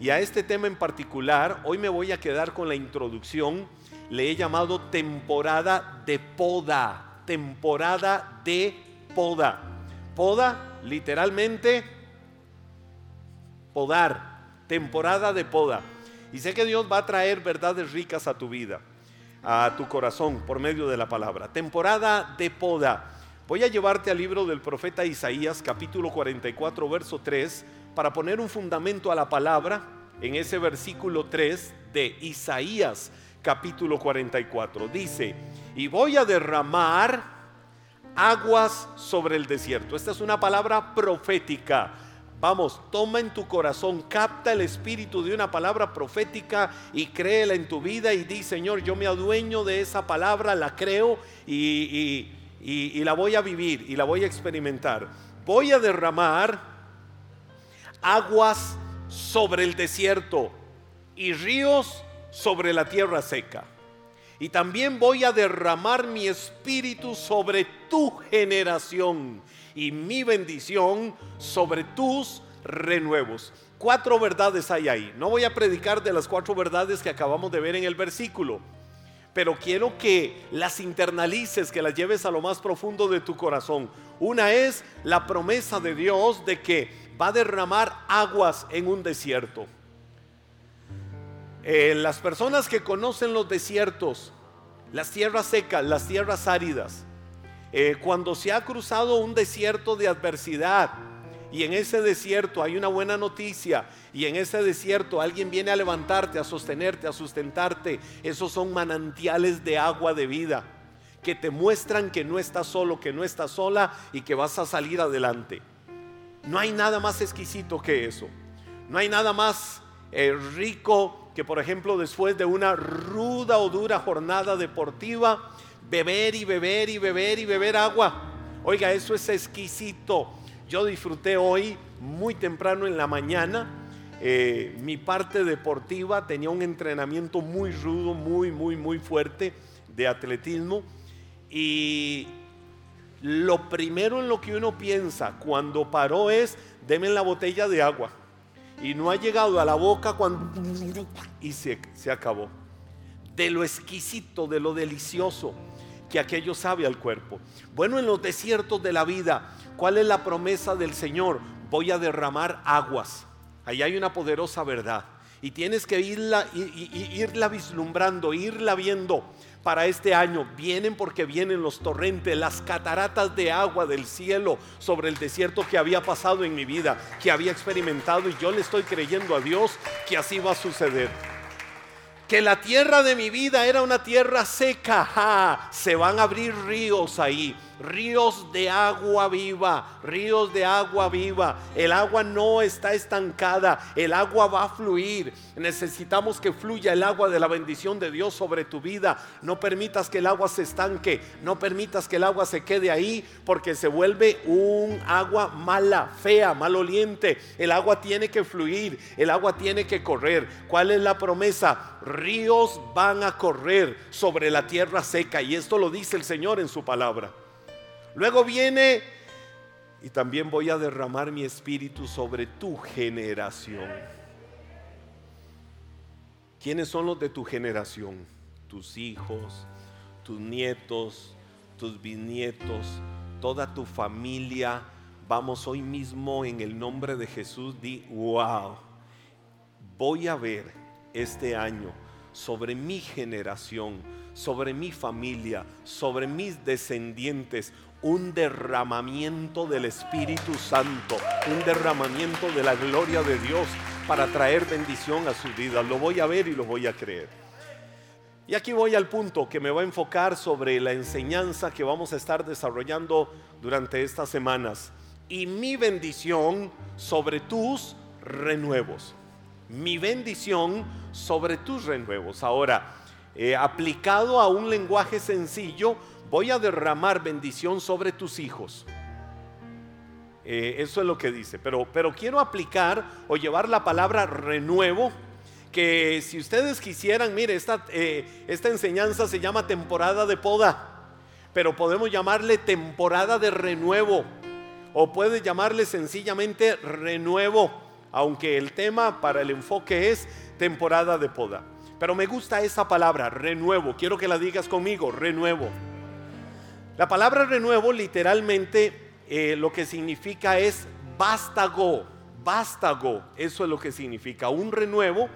Y a este tema en particular, hoy me voy a quedar con la introducción. Le he llamado temporada de poda. Temporada de poda. Poda, literalmente, podar. Temporada de poda. Y sé que Dios va a traer verdades ricas a tu vida, a tu corazón, por medio de la palabra. Temporada de poda. Voy a llevarte al libro del profeta Isaías, capítulo 44, verso 3 para poner un fundamento a la palabra en ese versículo 3 de Isaías capítulo 44. Dice, y voy a derramar aguas sobre el desierto. Esta es una palabra profética. Vamos, toma en tu corazón, capta el espíritu de una palabra profética y créela en tu vida y di, Señor, yo me adueño de esa palabra, la creo y, y la voy a vivir y la voy a experimentar. Voy a derramar aguas sobre el desierto y ríos sobre la tierra seca. Y también voy a derramar mi espíritu sobre tu generación y mi bendición sobre tus renuevos. Cuatro verdades hay ahí. No voy a predicar de las cuatro verdades que acabamos de ver en el versículo, pero quiero que las internalices, que las lleves a lo más profundo de tu corazón. Una es la promesa de Dios de que va a derramar aguas en un desierto. Eh, las personas que conocen los desiertos, las tierras secas, las tierras áridas, eh, cuando se ha cruzado un desierto de adversidad y en ese desierto hay una buena noticia y en ese desierto alguien viene a levantarte, a sostenerte, a sustentarte, esos son manantiales de agua de vida que te muestran que no estás solo, que no estás sola y que vas a salir adelante. No hay nada más exquisito que eso. No hay nada más eh, rico que, por ejemplo, después de una ruda o dura jornada deportiva, beber y beber y beber y beber agua. Oiga, eso es exquisito. Yo disfruté hoy muy temprano en la mañana. Eh, mi parte deportiva tenía un entrenamiento muy rudo, muy, muy, muy fuerte de atletismo. Y lo primero en lo que uno piensa cuando paró es, deme la botella de agua. Y no ha llegado a la boca cuando... Y se, se acabó. De lo exquisito, de lo delicioso que aquello sabe al cuerpo. Bueno, en los desiertos de la vida, ¿cuál es la promesa del Señor? Voy a derramar aguas. Ahí hay una poderosa verdad. Y tienes que irla, irla vislumbrando, irla viendo para este año. Vienen porque vienen los torrentes, las cataratas de agua del cielo sobre el desierto que había pasado en mi vida, que había experimentado y yo le estoy creyendo a Dios que así va a suceder. Que la tierra de mi vida era una tierra seca, se van a abrir ríos ahí ríos de agua viva, ríos de agua viva. El agua no está estancada, el agua va a fluir. Necesitamos que fluya el agua de la bendición de Dios sobre tu vida. No permitas que el agua se estanque, no permitas que el agua se quede ahí porque se vuelve un agua mala, fea, maloliente. El agua tiene que fluir, el agua tiene que correr. ¿Cuál es la promesa? Ríos van a correr sobre la tierra seca y esto lo dice el Señor en su palabra. Luego viene, y también voy a derramar mi espíritu sobre tu generación. ¿Quiénes son los de tu generación? Tus hijos, tus nietos, tus bisnietos, toda tu familia. Vamos hoy mismo en el nombre de Jesús, di, wow, voy a ver este año sobre mi generación, sobre mi familia, sobre mis descendientes, un derramamiento del Espíritu Santo, un derramamiento de la gloria de Dios para traer bendición a su vida. Lo voy a ver y lo voy a creer. Y aquí voy al punto que me va a enfocar sobre la enseñanza que vamos a estar desarrollando durante estas semanas. Y mi bendición sobre tus renuevos. Mi bendición sobre tus renuevos. Ahora, eh, aplicado a un lenguaje sencillo, voy a derramar bendición sobre tus hijos. Eh, eso es lo que dice. Pero, pero quiero aplicar o llevar la palabra renuevo. Que si ustedes quisieran, mire, esta, eh, esta enseñanza se llama temporada de poda. Pero podemos llamarle temporada de renuevo. O puede llamarle sencillamente renuevo. Aunque el tema para el enfoque es temporada de poda. Pero me gusta esa palabra, renuevo. Quiero que la digas conmigo, renuevo. La palabra renuevo literalmente eh, lo que significa es vástago, vástago. Eso es lo que significa. Un renuevo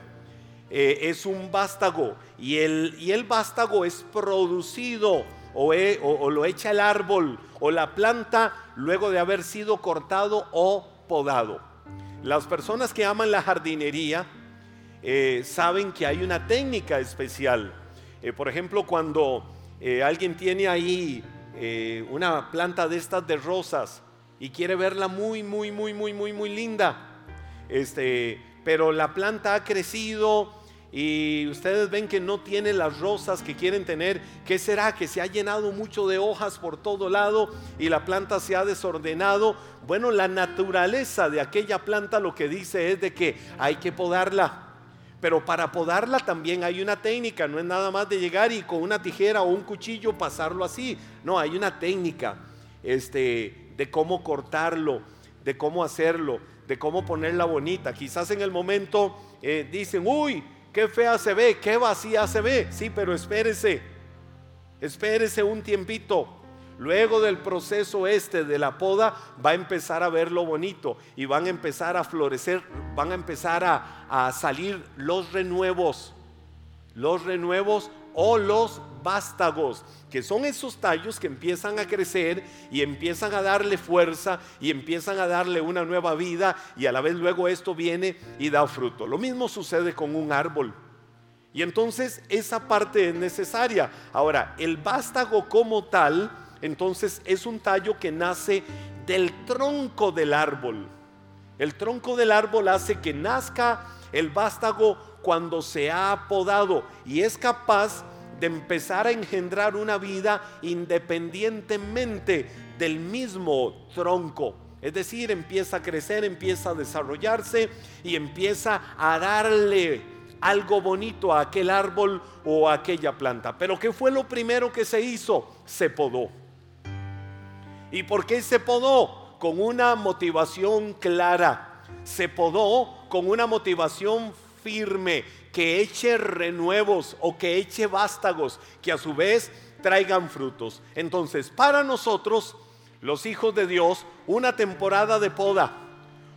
eh, es un vástago y el, y el vástago es producido o, o, lo echa el árbol o la planta luego de haber sido cortado o podado. Las personas que aman la jardinería eh, saben que hay una técnica especial. Eh, por ejemplo, cuando eh, alguien tiene ahí una planta de estas de rosas y quiere verla muy, muy, muy, muy, muy, muy linda, este, pero la planta ha crecido, y ustedes ven que no tiene las rosas que quieren tener. ¿Qué será? Que se ha llenado mucho de hojas por todo lado y la planta se ha desordenado. Bueno, la naturaleza de aquella planta lo que dice es de que hay que podarla. Pero para podarla también hay una técnica, no es nada más de llegar y con una tijera o un cuchillo pasarlo así. No, hay una técnica este, de cómo cortarlo, de cómo hacerlo, de cómo ponerla bonita. Quizás en el momento eh, dicen, uy, qué fea se ve, qué vacía se ve. Sí, pero espérese, espérese un tiempito. Luego del proceso este de la poda va a empezar a ver lo bonito y van a empezar a florecer, van a empezar a, a salir los renuevos, los renuevos o los vástagos, que son esos tallos que empiezan a crecer y empiezan a darle fuerza y empiezan a darle una nueva vida y a la vez luego esto viene y da fruto. Lo mismo sucede con un árbol. Y entonces esa parte es necesaria. Ahora, el vástago como tal, entonces es un tallo que nace del tronco del árbol. El tronco del árbol hace que nazca el vástago cuando se ha podado y es capaz de empezar a engendrar una vida independientemente del mismo tronco. Es decir, empieza a crecer, empieza a desarrollarse y empieza a darle algo bonito a aquel árbol o a aquella planta. Pero ¿qué fue lo primero que se hizo? Se podó. ¿Y por qué se podó? Con una motivación clara. Se podó con una motivación firme que eche renuevos o que eche vástagos, que a su vez traigan frutos. Entonces, para nosotros, los hijos de Dios, una temporada de poda,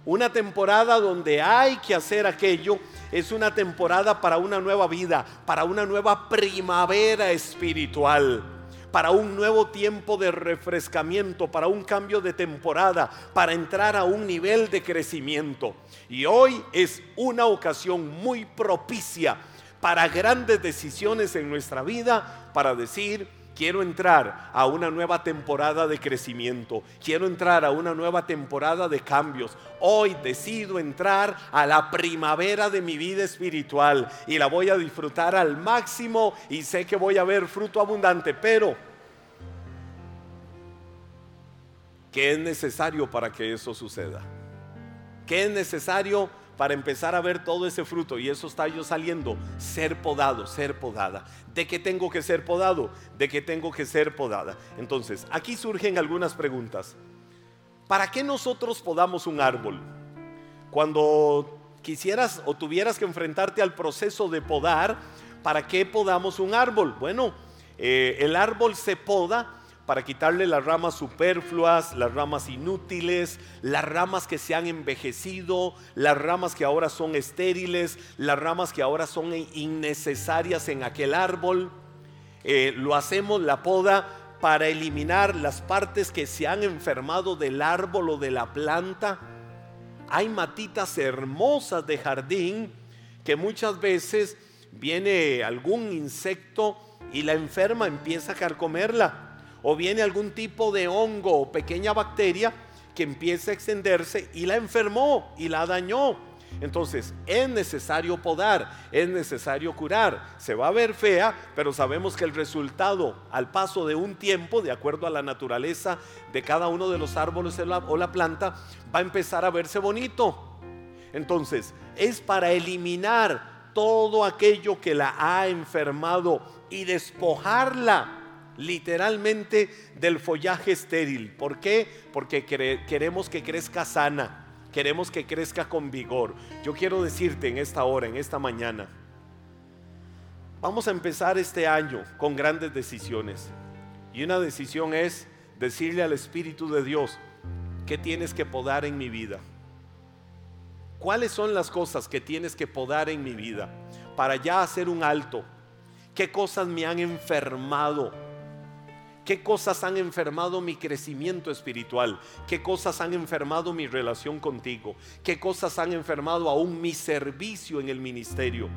una temporada donde hay que hacer aquello, es una temporada para una nueva vida, para una nueva primavera espiritual para un nuevo tiempo de refrescamiento, para un cambio de temporada, para entrar a un nivel de crecimiento. Y hoy es una ocasión muy propicia para grandes decisiones en nuestra vida, para decir, quiero entrar a una nueva temporada de crecimiento, quiero entrar a una nueva temporada de cambios. Hoy decido entrar a la primavera de mi vida espiritual y la voy a disfrutar al máximo y sé que voy a ver fruto abundante, pero ¿qué es necesario para que eso suceda? ¿Qué es necesario para empezar a ver todo ese fruto y esos tallos saliendo? Ser podado, ser podada. ¿De qué tengo que ser podado? ¿De qué tengo que ser podada? Entonces, aquí surgen algunas preguntas. ¿Para qué nosotros podamos un árbol? Cuando quisieras o tuvieras que enfrentarte al proceso de podar, ¿para qué podamos un árbol? Bueno, eh, el árbol se poda para quitarle las ramas superfluas, las ramas inútiles, las ramas que se han envejecido, las ramas que ahora son estériles, las ramas que ahora son innecesarias en aquel árbol. Eh, lo hacemos la poda para eliminar las partes que se han enfermado del árbol o de la planta. Hay matitas hermosas de jardín que muchas veces viene algún insecto y la enferma empieza a carcomerla o viene algún tipo de hongo o pequeña bacteria que empieza a extenderse y la enfermó y la dañó. Entonces es necesario podar, es necesario curar. Se va a ver fea, pero sabemos que el resultado al paso de un tiempo, de acuerdo a la naturaleza de cada uno de los árboles o la planta, va a empezar a verse bonito. Entonces es para eliminar todo aquello que la ha enfermado y despojarla literalmente del follaje estéril. ¿Por qué? Porque queremos que crezca sana, queremos que crezca con vigor. Yo quiero decirte en esta hora, en esta mañana, vamos a empezar este año con grandes decisiones. Y una decisión es decirle al Espíritu de Dios, ¿qué tienes que podar en mi vida? ¿Cuáles son las cosas que tienes que podar en mi vida para ya hacer un alto? ¿Qué cosas me han enfermado? ¿Qué cosas han enfermado mi crecimiento espiritual? ¿Qué cosas han enfermado mi relación contigo? ¿Qué cosas han enfermado aún mi servicio en el ministerio?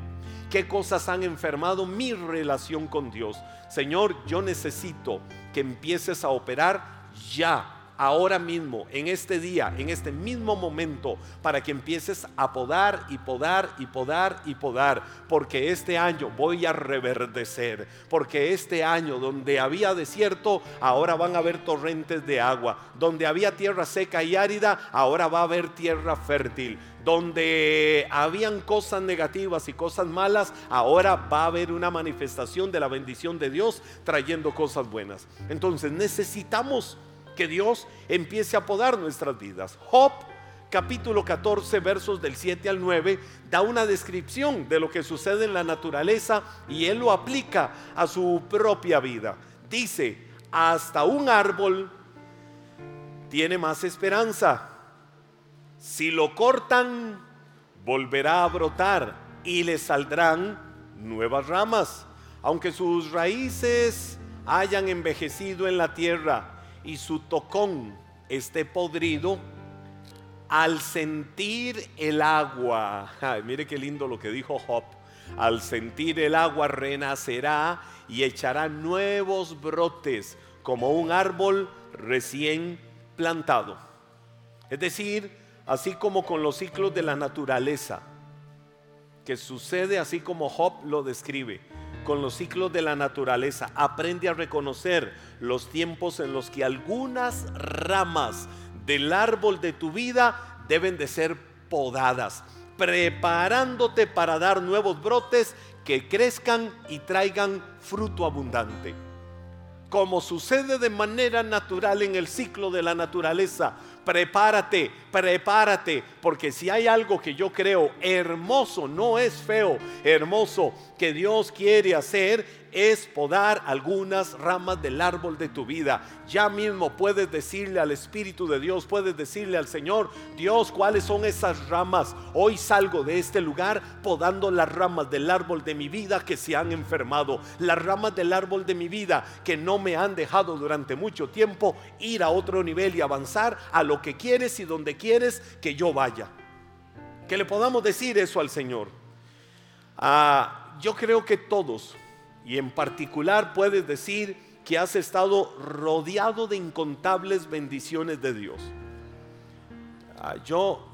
¿Qué cosas han enfermado mi relación con Dios? Señor, yo necesito que empieces a operar ya ahora mismo, en este día, en este mismo momento, para que empieces a podar y podar y podar y podar, porque este año voy a reverdecer, porque este año donde había desierto, ahora van a haber torrentes de agua, donde había tierra seca y árida, ahora va a haber tierra fértil donde habían cosas negativas y cosas malas, ahora va a haber una manifestación de la bendición de Dios trayendo cosas buenas. Entonces necesitamos que Dios empiece a podar nuestras vidas. Job capítulo 14 versos del 7 al 9 da una descripción de lo que sucede en la naturaleza y él lo aplica a su propia vida. Dice, hasta un árbol tiene más esperanza. Si lo cortan, volverá a brotar y le saldrán nuevas ramas, aunque sus raíces hayan envejecido en la tierra y su tocón esté podrido, al sentir el agua, mire qué lindo lo que dijo Job, al sentir el agua renacerá y echará nuevos brotes como un árbol recién plantado. Es decir, así como con los ciclos de la naturaleza, que sucede así como Job lo describe con los ciclos de la naturaleza. Aprende a reconocer los tiempos en los que algunas ramas del árbol de tu vida deben de ser podadas, preparándote para dar nuevos brotes que crezcan y traigan fruto abundante. Como sucede de manera natural en el ciclo de la naturaleza, prepárate, prepárate, porque si hay algo que yo creo hermoso, no es feo, hermoso, que Dios quiere hacer, es podar algunas ramas del árbol de tu vida. Ya mismo puedes decirle al Espíritu de Dios, puedes decirle al Señor, Dios, ¿cuáles son esas ramas? Hoy salgo de este lugar podando las ramas del árbol de mi vida que se han enfermado, las ramas del árbol de mi vida que no me han dejado durante mucho tiempo ir a otro nivel y avanzar a lo que quieres y donde quieres que yo vaya. Que le podamos decir eso al Señor. Ah, yo creo que todos y en particular puedes decir que has estado rodeado de incontables bendiciones de Dios. Ah, yo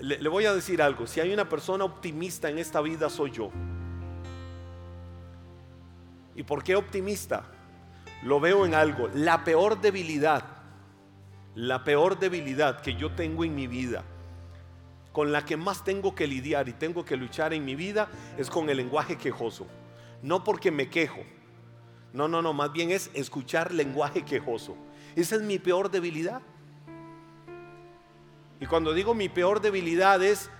le, voy a decir algo, si hay una persona optimista en esta vida soy yo. ¿Y por qué optimista? Lo veo en algo, la peor debilidad, la peor debilidad que yo tengo en mi vida, con la que más tengo que lidiar y tengo que luchar en mi vida, es con el lenguaje quejoso no porque me quejo. No, no, no, más bien es escuchar lenguaje quejoso. Esa es mi peor debilidad. Y cuando digo mi peor debilidad es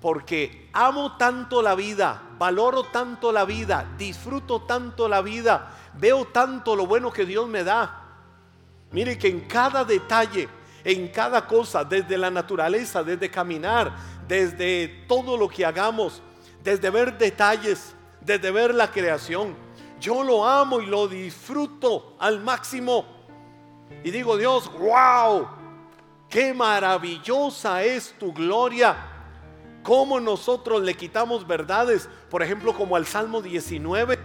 porque amo tanto la vida, valoro tanto la vida, disfruto tanto la vida, veo tanto lo bueno que Dios me da. Mire que en cada detalle, en cada cosa, desde la naturaleza, desde caminar, desde todo lo que hagamos, desde ver detalles, desde ver la creación. Yo lo amo y lo disfruto al máximo. Y digo, Dios, wow, qué maravillosa es tu gloria. Cómo nosotros le quitamos verdades, por ejemplo, como al Salmo 19.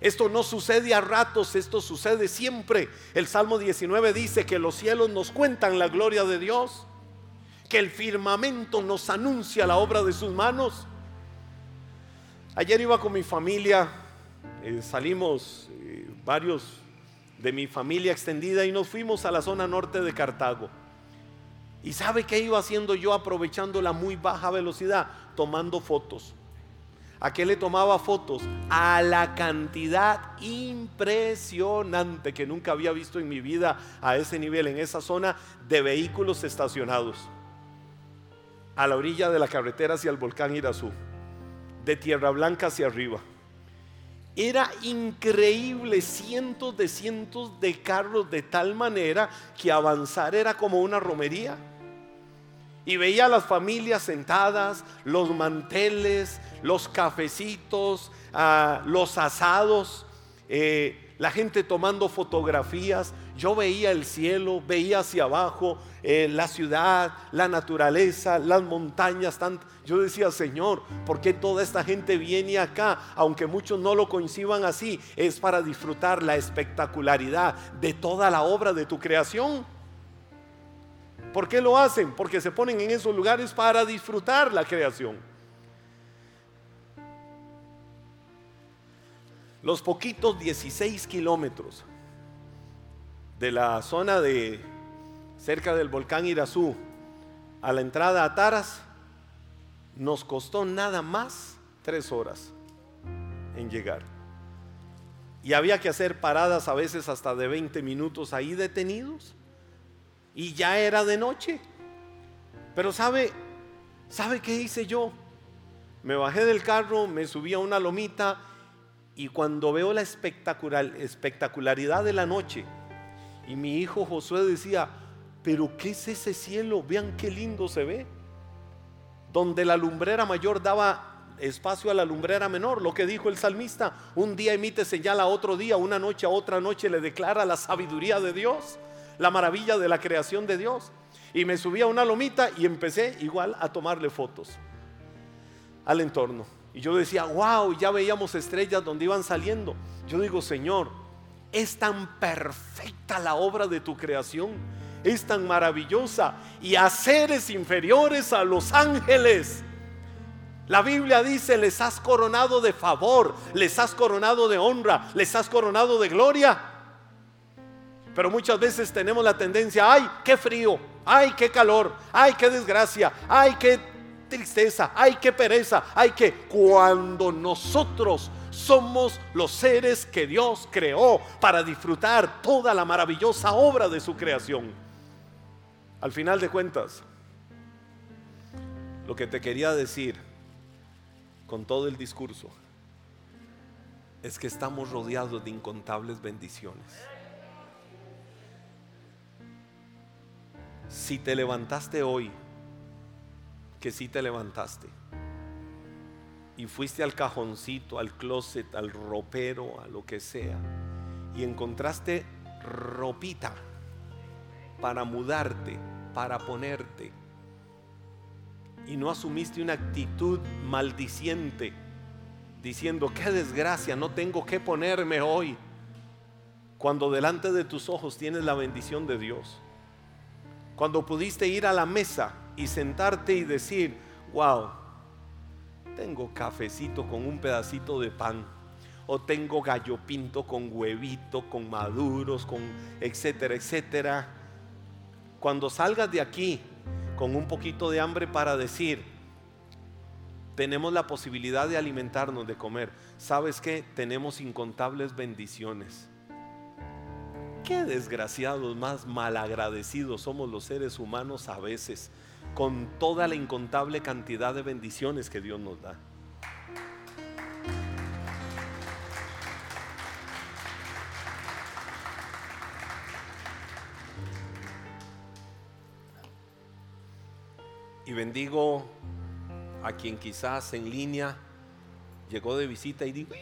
Esto no sucede a ratos, esto sucede siempre. El Salmo 19 dice que los cielos nos cuentan la gloria de Dios, que el firmamento nos anuncia la obra de sus manos. Ayer iba con mi familia, eh, salimos eh, varios de mi familia extendida y nos fuimos a la zona norte de Cartago. ¿Y sabe qué iba haciendo yo aprovechando la muy baja velocidad? Tomando fotos. ¿A qué le tomaba fotos? A la cantidad impresionante que nunca había visto en mi vida a ese nivel, en esa zona de vehículos estacionados. a la orilla de la carretera hacia el volcán Irazú, de Tierra Blanca hacia arriba. Era increíble, cientos de cientos de carros de tal manera que avanzar era como una romería. Y veía a las familias sentadas, los manteles, los cafecitos, ah, los asados. Eh, la gente tomando fotografías, yo veía el cielo, veía hacia abajo eh, la ciudad, la naturaleza, las montañas. Yo decía, Señor, ¿por qué toda esta gente viene acá? Aunque muchos no lo coincidan así, es para disfrutar la espectacularidad de toda la obra de tu creación. ¿Por qué lo hacen? Porque se ponen en esos lugares para disfrutar la creación. los poquitos 16 kilómetros de la zona de cerca del volcán Irazú a la entrada a Taras, nos costó nada más tres horas en llegar. Y había que hacer paradas a veces hasta de 20 minutos ahí detenidos. Y ya era de noche. Pero sabe, ¿sabe qué hice yo? Me bajé del carro, me subí a una lomita y cuando veo la espectacular, espectacularidad de la noche, y mi hijo Josué decía, pero ¿qué es ese cielo? Vean qué lindo se ve. Donde la lumbrera mayor daba espacio a la lumbrera menor, lo que dijo el salmista, un día emite señal a otro día, una noche a otra noche le declara la sabiduría de Dios, la maravilla de la creación de Dios. Y me subí a una lomita y empecé igual a tomarle fotos al entorno. Y yo decía, wow, ya veíamos estrellas donde iban saliendo. Yo digo, Señor, es tan perfecta la obra de tu creación, es tan maravillosa. Y a seres inferiores a los ángeles. La Biblia dice, les has coronado de favor, les has coronado de honra, les has coronado de gloria. Pero muchas veces tenemos la tendencia, ay, qué frío, ay, qué calor, ay, qué desgracia, ay, qué tristeza, hay que pereza, hay que cuando nosotros somos los seres que Dios creó para disfrutar toda la maravillosa obra de su creación. Al final de cuentas, lo que te quería decir con todo el discurso es que estamos rodeados de incontables bendiciones. Si te levantaste hoy que sí te levantaste y fuiste al cajoncito, al closet, al ropero, a lo que sea, y encontraste ropita para mudarte, para ponerte, y no asumiste una actitud maldiciente, diciendo, qué desgracia, no tengo que ponerme hoy, cuando delante de tus ojos tienes la bendición de Dios, cuando pudiste ir a la mesa, y sentarte y decir, wow, tengo cafecito con un pedacito de pan, o tengo gallo pinto con huevito, con maduros, con etcétera, etcétera. Cuando salgas de aquí con un poquito de hambre para decir, tenemos la posibilidad de alimentarnos, de comer, ¿sabes qué? Tenemos incontables bendiciones. Qué desgraciados, más malagradecidos somos los seres humanos a veces con toda la incontable cantidad de bendiciones que Dios nos da. Y bendigo a quien quizás en línea llegó de visita y dijo,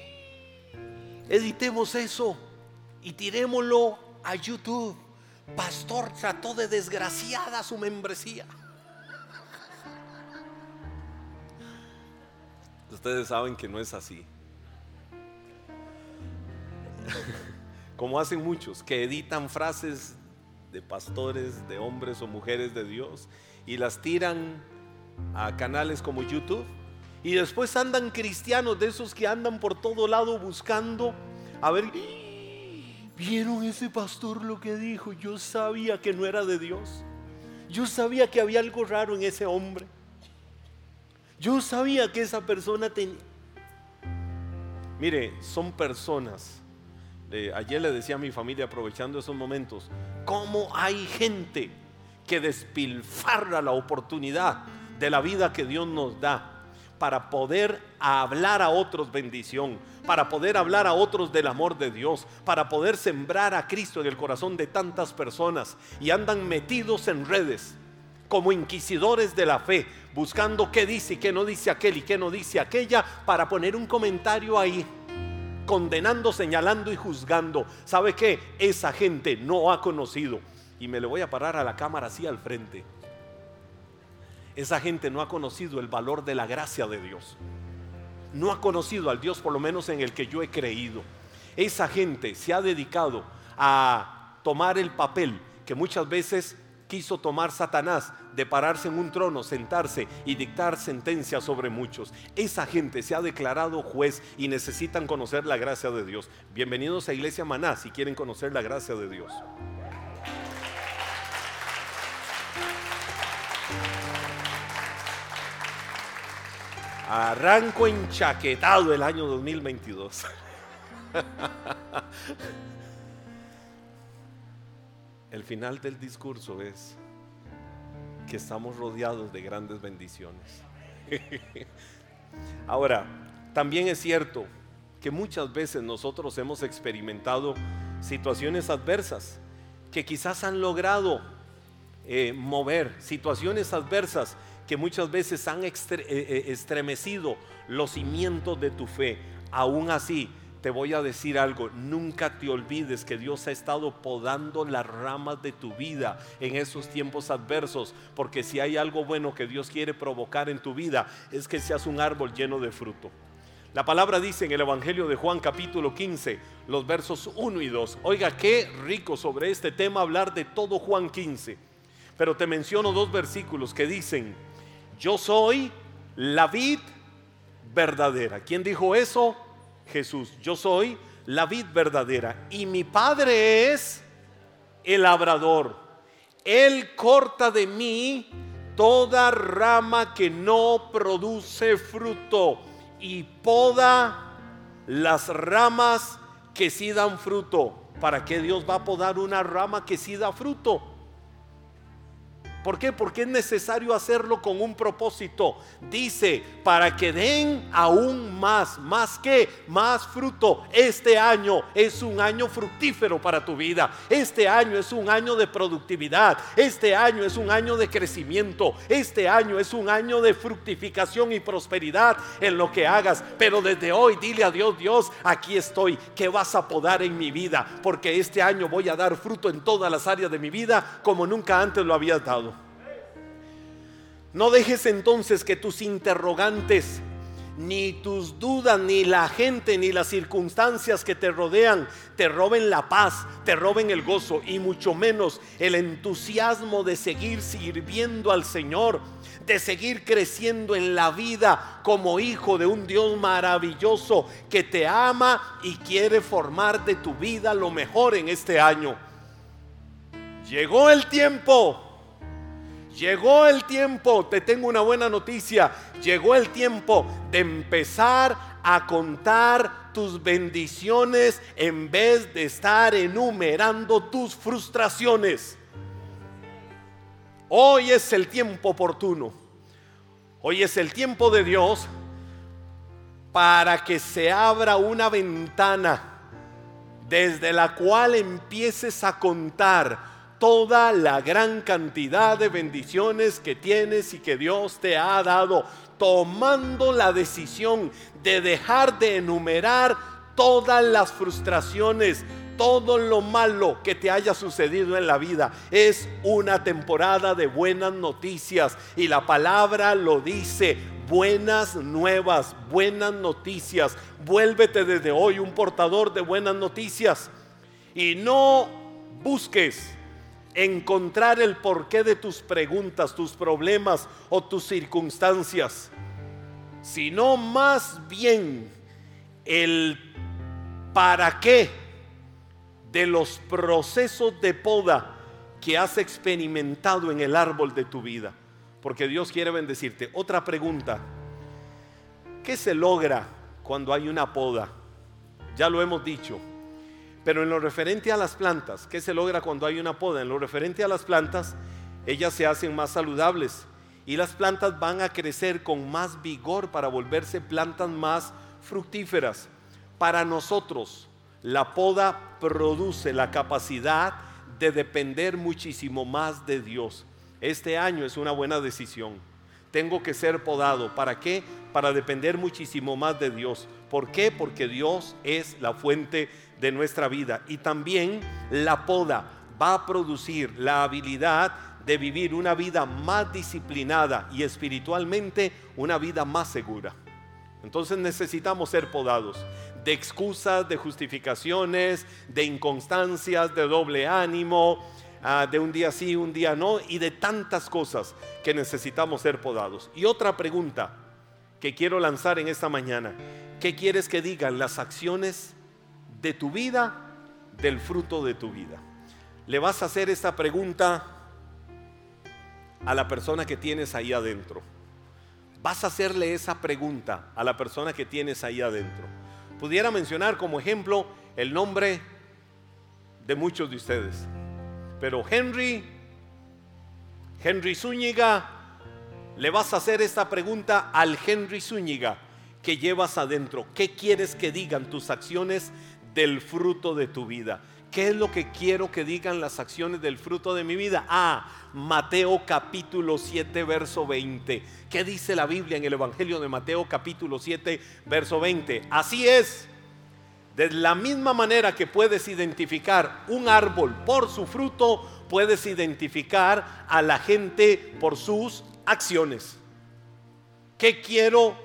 editemos eso y tirémoslo a YouTube. Pastor trató de desgraciada su membresía. Ustedes saben que no es así. Como hacen muchos, que editan frases de pastores, de hombres o mujeres de Dios y las tiran a canales como YouTube. Y después andan cristianos de esos que andan por todo lado buscando a ver, ¿vieron ese pastor lo que dijo? Yo sabía que no era de Dios. Yo sabía que había algo raro en ese hombre. Yo sabía que esa persona tenía... Mire, son personas. ayer le decía a mi familia, aprovechando esos momentos, cómo hay gente que despilfarra la oportunidad de la vida que Dios nos da para poder hablar a otros bendición, para poder hablar a otros del amor de Dios, para poder sembrar a Cristo en el corazón de tantas personas y andan metidos en redes como inquisidores de la fe, buscando qué dice y qué no dice aquel y qué no dice aquella, para poner un comentario ahí, condenando, señalando y juzgando. ¿Sabe qué? Esa gente no ha conocido. Y me le voy a parar a la cámara así al frente. Esa gente no ha conocido el valor de la gracia de Dios. No ha conocido al Dios por lo menos en el que yo he creído. Esa gente se ha dedicado a tomar el papel que muchas veces quiso tomar Satanás de pararse en un trono, sentarse y dictar sentencia sobre muchos. Esa gente se ha declarado juez y necesitan conocer la gracia de Dios. Bienvenidos a Iglesia Maná si quieren conocer la gracia de Dios. Arranco enchaquetado el año 2022. El final del discurso es que estamos rodeados de grandes bendiciones. Ahora, también es cierto que muchas veces nosotros hemos experimentado situaciones adversas que quizás han logrado eh, mover, situaciones adversas que muchas veces han eh, eh, estremecido los cimientos de tu fe. Aún así, te voy a decir algo, nunca te olvides que Dios ha estado podando las ramas de tu vida en esos tiempos adversos, porque si hay algo bueno que Dios quiere provocar en tu vida, es que seas un árbol lleno de fruto. La palabra dice en el Evangelio de Juan capítulo 15, los versos 1 y 2. Oiga, qué rico sobre este tema hablar de todo Juan 15. Pero te menciono dos versículos que dicen, yo soy la vid verdadera. ¿Quién dijo eso? Jesús, yo soy la vid verdadera y mi Padre es el labrador. Él corta de mí toda rama que no produce fruto y poda las ramas que sí dan fruto. ¿Para qué Dios va a podar una rama que sí da fruto? ¿Por qué? Porque es necesario hacerlo con un propósito. Dice, para que den aún más, más que, más fruto. Este año es un año fructífero para tu vida. Este año es un año de productividad. Este año es un año de crecimiento. Este año es un año de fructificación y prosperidad en lo que hagas. Pero desde hoy dile a Dios, Dios, aquí estoy. ¿Qué vas a podar en mi vida? Porque este año voy a dar fruto en todas las áreas de mi vida como nunca antes lo había dado. No dejes entonces que tus interrogantes, ni tus dudas, ni la gente, ni las circunstancias que te rodean, te roben la paz, te roben el gozo y mucho menos el entusiasmo de seguir sirviendo al Señor, de seguir creciendo en la vida como hijo de un Dios maravilloso que te ama y quiere formar de tu vida lo mejor en este año. Llegó el tiempo Llegó el tiempo, te tengo una buena noticia, llegó el tiempo de empezar a contar tus bendiciones en vez de estar enumerando tus frustraciones. Hoy es el tiempo oportuno. Hoy es el tiempo de Dios para que se abra una ventana desde la cual empieces a contar toda la gran cantidad de bendiciones que tienes y que Dios te ha dado, tomando la decisión de dejar de enumerar todas las frustraciones, todo lo malo que te haya sucedido en la vida. Es una temporada de buenas noticias y la palabra lo dice. Buenas nuevas, buenas noticias. Vuélvete desde hoy un portador de buenas noticias. Y no busques encontrar el porqué de tus preguntas, tus problemas o tus circunstancias, sino más bien el para qué de los procesos de poda que has experimentado en el árbol de tu vida. Porque Dios quiere bendecirte. Otra pregunta. ¿Qué se logra cuando hay una poda? Ya lo hemos dicho pero en lo referente a las plantas, ¿qué se logra cuando hay una poda? En lo referente a las plantas, ellas se hacen más saludables y las plantas van a crecer con más vigor para volverse plantas más fructíferas. Para nosotros, la poda produce la capacidad de depender muchísimo más de Dios. Este año es una buena decisión. Tengo que ser podado. ¿Para qué? Para depender muchísimo más de Dios. ¿Por qué? Porque Dios es la fuente de nuestra vida. Y también la poda va a producir la habilidad de vivir una vida más disciplinada y espiritualmente una vida más segura. Entonces necesitamos ser podados de excusas, de justificaciones, de inconstancias, de doble ánimo, ah, de un día sí, un día no, y de tantas cosas que necesitamos ser podados. Y otra pregunta que quiero lanzar en esta mañana, ¿qué quieres que digan las acciones de tu vida, del fruto de tu vida? Le vas a hacer esta pregunta a la persona que tienes ahí adentro. Vas a hacerle esa pregunta a la persona que tienes ahí adentro pudiera mencionar como ejemplo el nombre de muchos de ustedes. Pero Henry, Henry Zúñiga, le vas a hacer esta pregunta al Henry Zúñiga que llevas adentro. ¿Qué quieres que digan tus acciones del fruto de tu vida? ¿Qué es lo que quiero que digan las acciones del fruto de mi vida? Ah, Mateo capítulo 7, verso 20. ¿Qué dice la Biblia en el Evangelio de Mateo capítulo 7, verso 20? Así es. De la misma manera que puedes identificar un árbol por su fruto, puedes identificar a la gente por sus acciones. ¿Qué quiero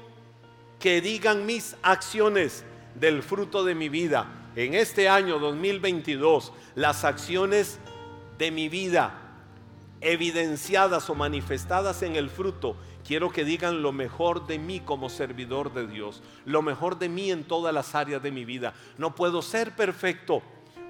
que digan mis acciones del fruto de mi vida? en este año 2022 las acciones de mi vida evidenciadas o manifestadas en el fruto, quiero que digan lo mejor de mí como servidor de Dios, lo mejor de mí en todas las áreas de mi vida. No puedo ser perfecto,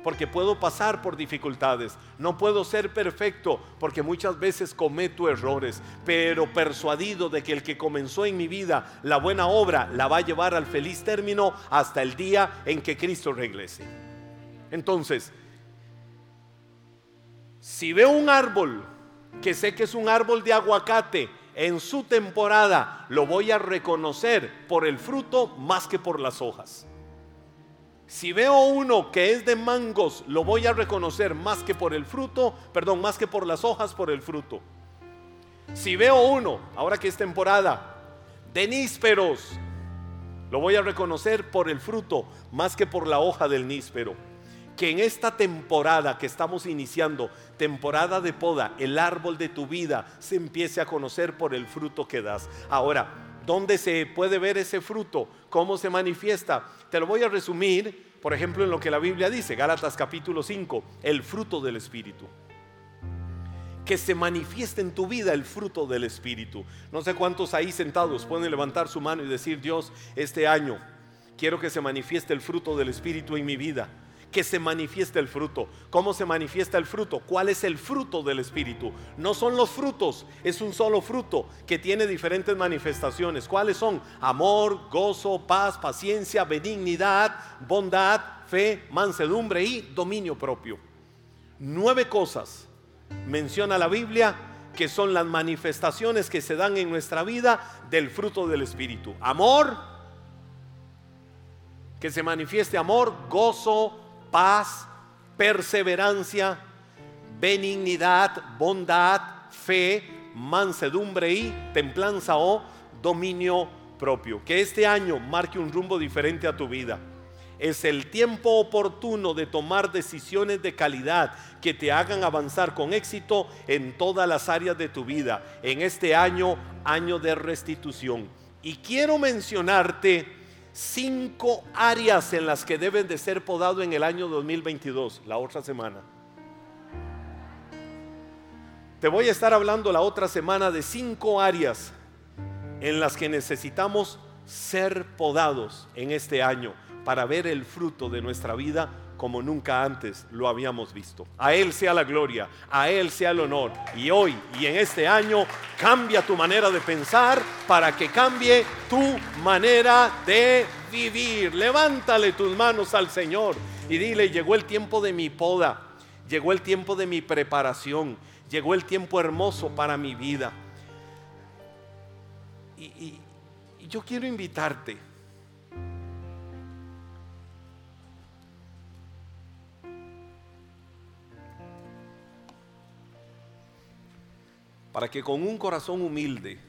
porque puedo pasar por dificultades. No puedo ser perfecto porque muchas veces cometo errores, pero persuadido de que el que comenzó en mi vida la buena obra la va a llevar al feliz término hasta el día en que Cristo regrese. Entonces, si veo un árbol que sé que es un árbol de aguacate en su temporada, lo voy a reconocer por el fruto más que por las hojas. Si veo uno que es de mangos, lo voy a reconocer más que por el fruto, perdón, más que por las hojas, por el fruto. Si veo uno, ahora que es temporada, de nísperos, lo voy a reconocer por el fruto, más que por la hoja del níspero. Que en esta temporada que estamos iniciando, temporada de poda, el árbol de tu vida se empiece a conocer por el fruto que das. Ahora, ¿dónde se puede ver ese fruto? ¿Cómo se manifiesta? Te lo voy a resumir, por ejemplo, en lo que la Biblia dice, Gálatas capítulo 5, el fruto del Espíritu. Que se manifieste en tu vida el fruto del Espíritu. No sé cuántos ahí sentados pueden levantar su mano y decir, Dios, este año quiero que se manifieste el fruto del Espíritu en mi vida que se manifieste el fruto. ¿Cómo se manifiesta el fruto? ¿Cuál es el fruto del Espíritu? No son los frutos, es un solo fruto que tiene diferentes manifestaciones. ¿Cuáles son? Amor, gozo, paz, paciencia, benignidad, bondad, fe, mansedumbre y dominio propio. Nueve cosas menciona la Biblia que son las manifestaciones que se dan en nuestra vida del fruto del Espíritu. Amor, que se manifieste amor, gozo, paz, perseverancia, benignidad, bondad, fe, mansedumbre y templanza o dominio propio. Que este año marque un rumbo diferente a tu vida. Es el tiempo oportuno de tomar decisiones de calidad que te hagan avanzar con éxito en todas las áreas de tu vida. En este año, año de restitución. Y quiero mencionarte cinco áreas en las que deben de ser podado en el año 2022, la otra semana. Te voy a estar hablando la otra semana de cinco áreas en las que necesitamos ser podados en este año para ver el fruto de nuestra vida como nunca antes lo habíamos visto. A Él sea la gloria, a Él sea el honor. Y hoy y en este año cambia tu manera de pensar para que cambie tu manera de vivir. Levántale tus manos al Señor y dile, llegó el tiempo de mi poda, llegó el tiempo de mi preparación, llegó el tiempo hermoso para mi vida. y yo quiero invitarte. Para que con un corazón humilde,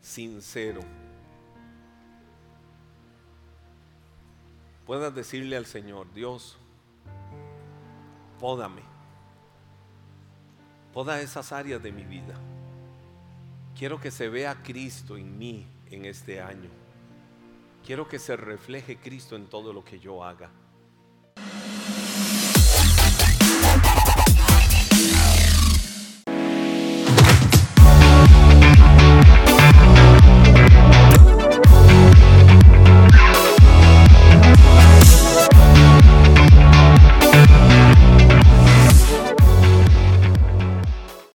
sincero, puedas decirle al Señor, Dios, pódame, poda esas áreas de mi vida. Quiero que se vea Cristo en mí en este año. Quiero que se refleje Cristo en todo lo que yo haga.